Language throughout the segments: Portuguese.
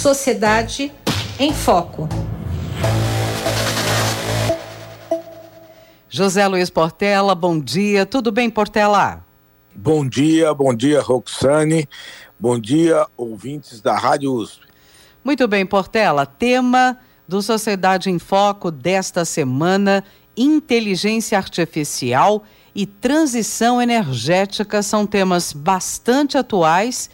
Sociedade em Foco. José Luiz Portela, bom dia. Tudo bem, Portela? Bom dia, bom dia, Roxane. Bom dia, ouvintes da Rádio USP. Muito bem, Portela. Tema do Sociedade em Foco desta semana: inteligência artificial e transição energética são temas bastante atuais,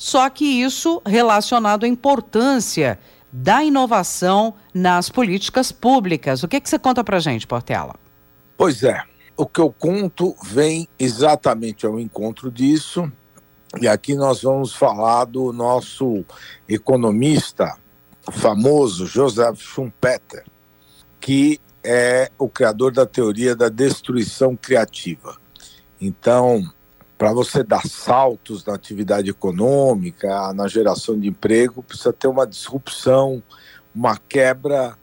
só que isso relacionado à importância da inovação nas políticas públicas. O que, que você conta para gente, Portela? Pois é, o que eu conto vem exatamente ao encontro disso, e aqui nós vamos falar do nosso economista famoso, Joseph Schumpeter, que é o criador da teoria da destruição criativa. Então, para você dar saltos na atividade econômica, na geração de emprego, precisa ter uma disrupção, uma quebra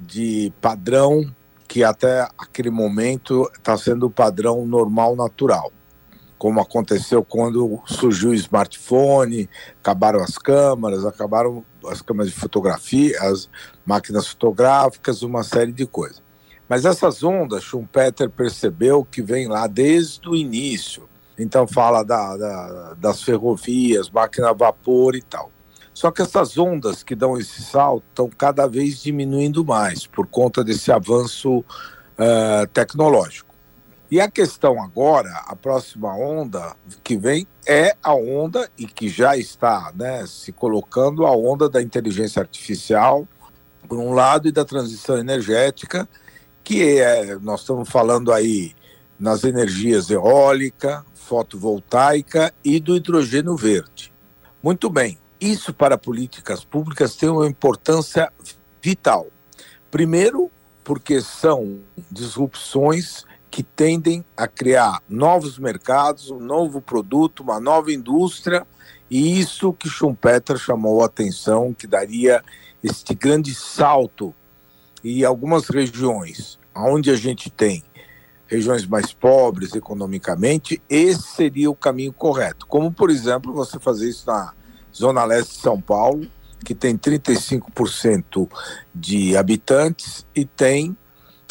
de padrão que até aquele momento está sendo o padrão normal, natural. Como aconteceu quando surgiu o smartphone, acabaram as câmeras, acabaram as câmeras de fotografia, as máquinas fotográficas, uma série de coisas. Mas essas ondas, Schumpeter percebeu que vem lá desde o início. Então fala da, da, das ferrovias, máquina a vapor e tal. Só que essas ondas que dão esse salto estão cada vez diminuindo mais por conta desse avanço uh, tecnológico. E a questão agora, a próxima onda que vem é a onda e que já está né, se colocando a onda da inteligência artificial, por um lado, e da transição energética, que é, nós estamos falando aí nas energias eólica, fotovoltaica e do hidrogênio verde. Muito bem, isso para políticas públicas tem uma importância vital. Primeiro, porque são disrupções que tendem a criar novos mercados, um novo produto, uma nova indústria, e isso que Schumpeter chamou a atenção, que daria este grande salto e algumas regiões onde a gente tem regiões mais pobres economicamente, esse seria o caminho correto. Como, por exemplo, você fazer isso na Zona Leste de São Paulo, que tem 35% de habitantes e tem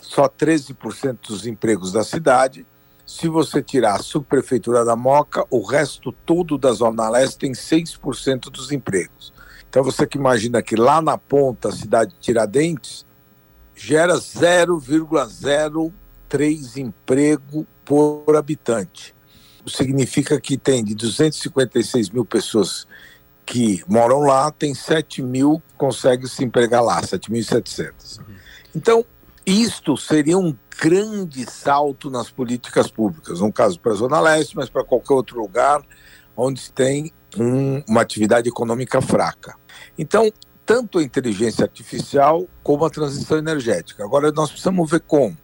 só 13% dos empregos da cidade. Se você tirar a subprefeitura da Moca, o resto todo da Zona Leste tem 6% dos empregos. Então você que imagina que lá na ponta, a cidade de Tiradentes, gera 0,03 emprego por habitante. Significa que tem de 256 mil pessoas que moram lá, tem 7 mil que conseguem se empregar lá, 7.700. Uhum. Então, isto seria um grande salto nas políticas públicas, no caso para a Zona Leste, mas para qualquer outro lugar onde tem um, uma atividade econômica fraca. Então, tanto a inteligência artificial como a transição energética. Agora, nós precisamos ver como.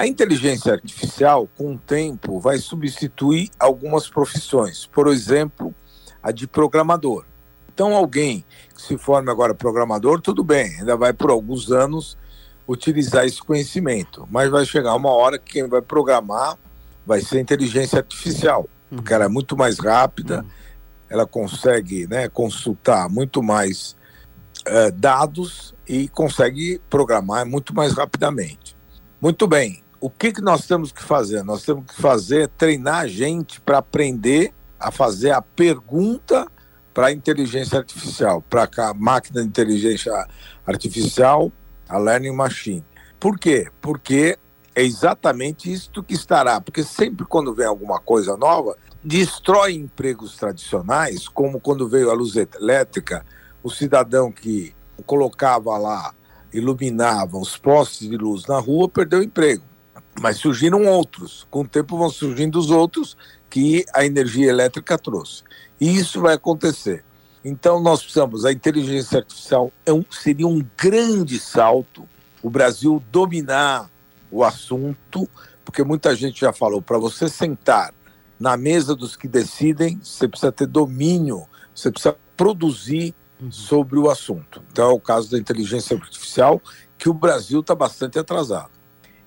A inteligência artificial, com o tempo, vai substituir algumas profissões, por exemplo, a de programador. Então, alguém que se forme agora programador, tudo bem, ainda vai por alguns anos utilizar esse conhecimento, mas vai chegar uma hora que quem vai programar vai ser inteligência artificial, porque ela é muito mais rápida, ela consegue né, consultar muito mais uh, dados e consegue programar muito mais rapidamente. Muito bem, o que, que nós temos que fazer? Nós temos que fazer, treinar a gente para aprender a fazer a pergunta para a inteligência artificial, para a máquina de inteligência artificial, a learning machine. Por quê? Porque é exatamente isso que estará, porque sempre quando vem alguma coisa nova, destrói empregos tradicionais, como quando veio a luz elétrica, o cidadão que colocava lá, iluminava os postes de luz na rua, perdeu o emprego. Mas surgiram outros. Com o tempo vão surgindo os outros que a energia elétrica trouxe. E isso vai acontecer. Então, nós precisamos, a inteligência artificial é um, seria um grande salto, o Brasil dominar o assunto, porque muita gente já falou, para você sentar na mesa dos que decidem, você precisa ter domínio, você precisa produzir uhum. sobre o assunto. Então, é o caso da inteligência artificial, que o Brasil está bastante atrasado.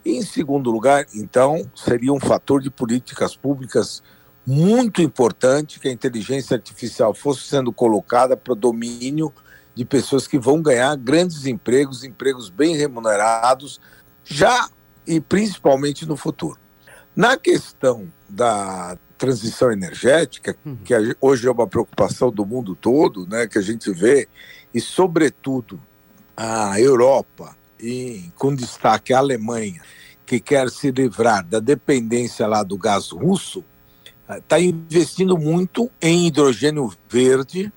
E, em segundo lugar, então, seria um fator de políticas públicas muito importante que a inteligência artificial fosse sendo colocada para domínio de pessoas que vão ganhar grandes empregos, empregos bem remunerados, já e principalmente no futuro. Na questão da transição energética, uhum. que hoje é uma preocupação do mundo todo, né, que a gente vê, e sobretudo a Europa, e com destaque a Alemanha, que quer se livrar da dependência lá do gás russo, está investindo muito em hidrogênio verde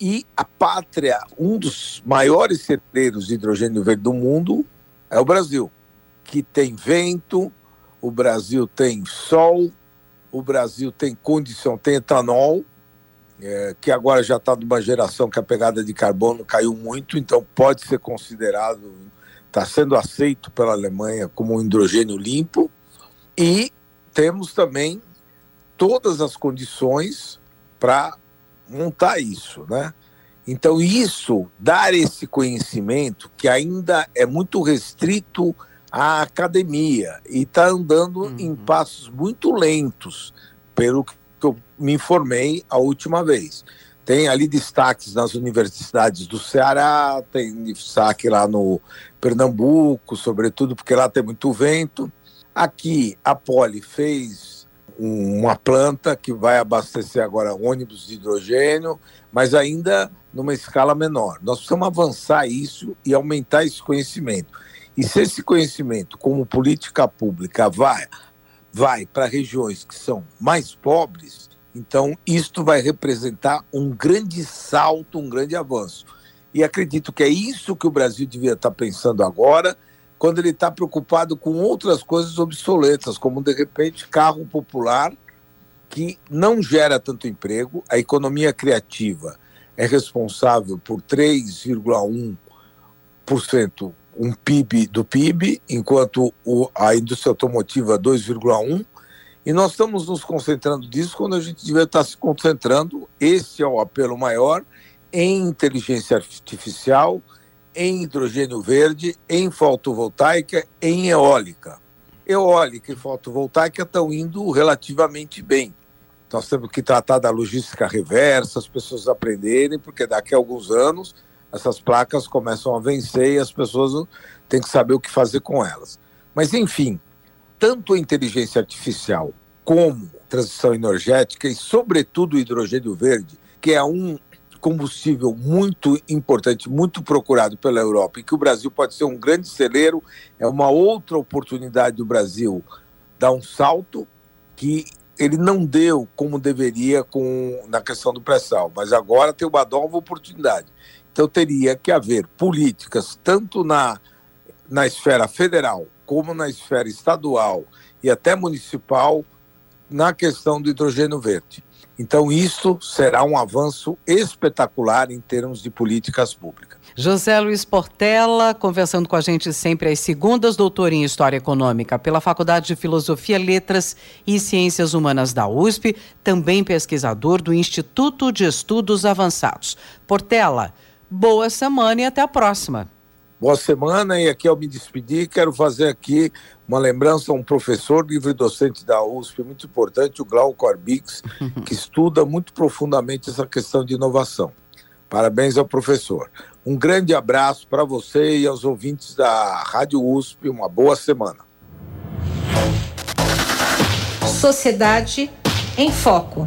e a pátria, um dos maiores celeiros de hidrogênio verde do mundo é o Brasil, que tem vento, o Brasil tem sol, o Brasil tem condição, tem etanol, é, que agora já está numa geração que a pegada de carbono caiu muito, então pode ser considerado, está sendo aceito pela Alemanha como um hidrogênio limpo, e temos também todas as condições para montar isso, né? Então isso, dar esse conhecimento que ainda é muito restrito à academia e está andando uhum. em passos muito lentos, pelo que eu me informei a última vez. Tem ali destaques nas universidades do Ceará, tem destaque lá no Pernambuco, sobretudo porque lá tem muito vento. Aqui a Poli fez uma planta que vai abastecer agora ônibus de hidrogênio, mas ainda numa escala menor. Nós precisamos avançar isso e aumentar esse conhecimento. E se esse conhecimento, como política pública, vai, vai para regiões que são mais pobres, então isto vai representar um grande salto, um grande avanço. E acredito que é isso que o Brasil devia estar pensando agora quando ele está preocupado com outras coisas obsoletas, como de repente carro popular, que não gera tanto emprego, a economia criativa é responsável por 3,1% um PIB do PIB, enquanto a indústria automotiva 2,1%, e nós estamos nos concentrando disso quando a gente devia estar se concentrando, esse é o apelo maior, em inteligência artificial, em hidrogênio verde, em fotovoltaica, em eólica. Eólica e fotovoltaica estão indo relativamente bem. Nós temos que tratar da logística reversa, as pessoas aprenderem, porque daqui a alguns anos essas placas começam a vencer e as pessoas têm que saber o que fazer com elas. Mas, enfim, tanto a inteligência artificial como transição energética e, sobretudo, o hidrogênio verde, que é um combustível muito importante, muito procurado pela Europa e que o Brasil pode ser um grande celeiro, é uma outra oportunidade do Brasil dar um salto que ele não deu como deveria com na questão do pré-sal, mas agora tem uma nova oportunidade. Então teria que haver políticas tanto na, na esfera federal como na esfera estadual e até municipal na questão do hidrogênio verde. Então, isso será um avanço espetacular em termos de políticas públicas. José Luiz Portela, conversando com a gente sempre às segundas, doutor em História Econômica pela Faculdade de Filosofia, Letras e Ciências Humanas da USP, também pesquisador do Instituto de Estudos Avançados. Portela, boa semana e até a próxima. Boa semana e aqui ao me despedir, quero fazer aqui uma lembrança a um professor livre-docente da USP muito importante, o Glauco Arbix, que estuda muito profundamente essa questão de inovação. Parabéns ao professor. Um grande abraço para você e aos ouvintes da Rádio USP. Uma boa semana. Sociedade em Foco.